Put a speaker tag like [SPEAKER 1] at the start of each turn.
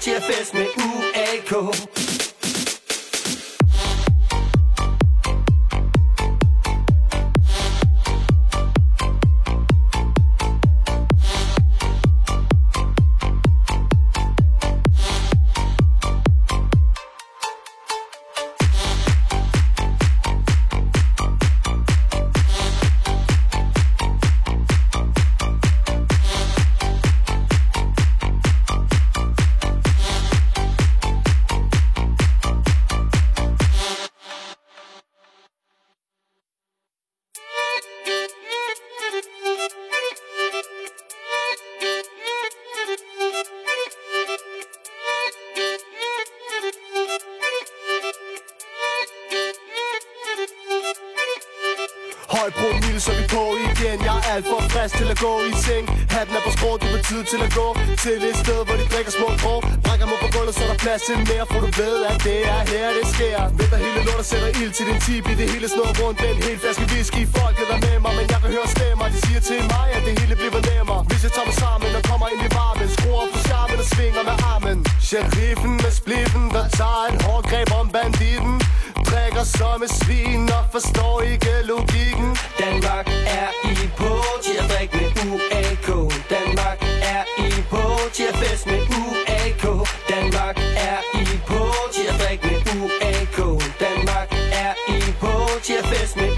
[SPEAKER 1] til at fest med UAK.
[SPEAKER 2] Høj promille, så vi på igen. Jeg er alt for frisk til at gå i seng. Hatten er på skrå, det er tid til at gå Til et sted, hvor de drikker små grå. Brækker mig på gulvet, så er plads til mere For du ved, at det er her, det sker. Venter hele lortet, sætter ild til din tip I det hele snor rundt, den helt flaske whisky. Folket er med mig, men jeg kan høre stemmer. De siger til mig, at det hele bliver nemmere. Hvis jeg tager mig sammen og kommer ind i varmen. Skruer op for charmen og svinger med armen. Sheriffen med spliffen, der tager et Vender som et svin og forstår ikke logikken.
[SPEAKER 1] Danmark er i på til at drikke med UAK Danmark er i på til at fest med UAK Danmark er i på til at drikke med UAK Danmark er i på til at fest med